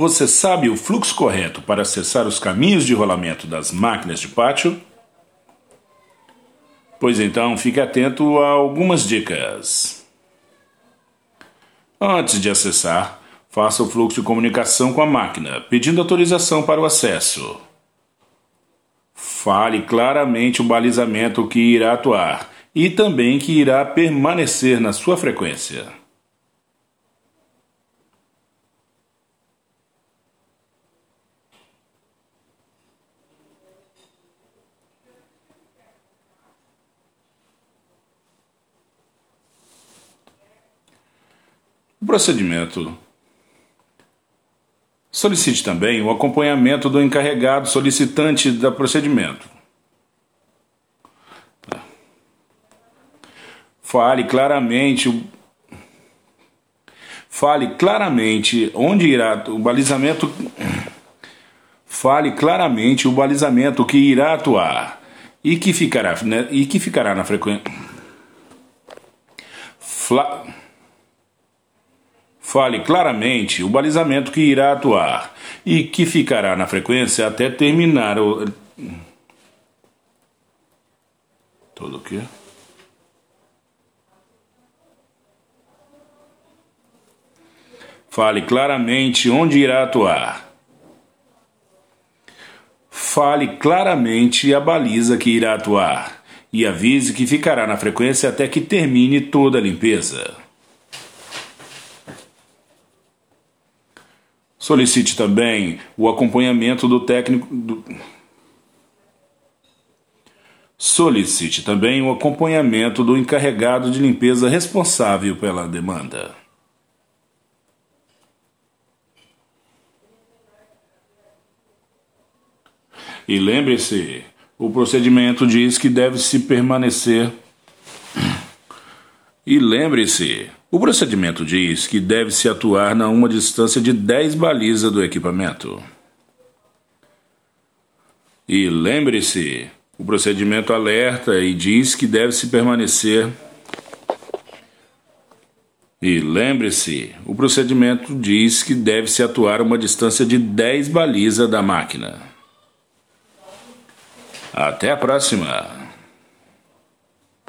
Você sabe o fluxo correto para acessar os caminhos de rolamento das máquinas de pátio? Pois então, fique atento a algumas dicas. Antes de acessar, faça o fluxo de comunicação com a máquina, pedindo autorização para o acesso. Fale claramente o balizamento que irá atuar e também que irá permanecer na sua frequência. O procedimento. Solicite também o acompanhamento do encarregado solicitante do procedimento. Fale claramente Fale claramente onde irá o balizamento Fale claramente o balizamento que irá atuar e que ficará né, e que ficará na frequência Fla... Fale claramente o balizamento que irá atuar e que ficará na frequência até terminar o. Todo o quê? Fale claramente onde irá atuar. Fale claramente a baliza que irá atuar e avise que ficará na frequência até que termine toda a limpeza. Solicite também o acompanhamento do técnico. Do... Solicite também o acompanhamento do encarregado de limpeza responsável pela demanda. E lembre-se, o procedimento diz que deve se permanecer. E lembre-se, o procedimento diz que deve-se atuar a uma distância de 10 balizas do equipamento. E lembre-se, o procedimento alerta e diz que deve-se permanecer. E lembre-se, o procedimento diz que deve-se atuar a uma distância de 10 balizas da máquina. Até a próxima!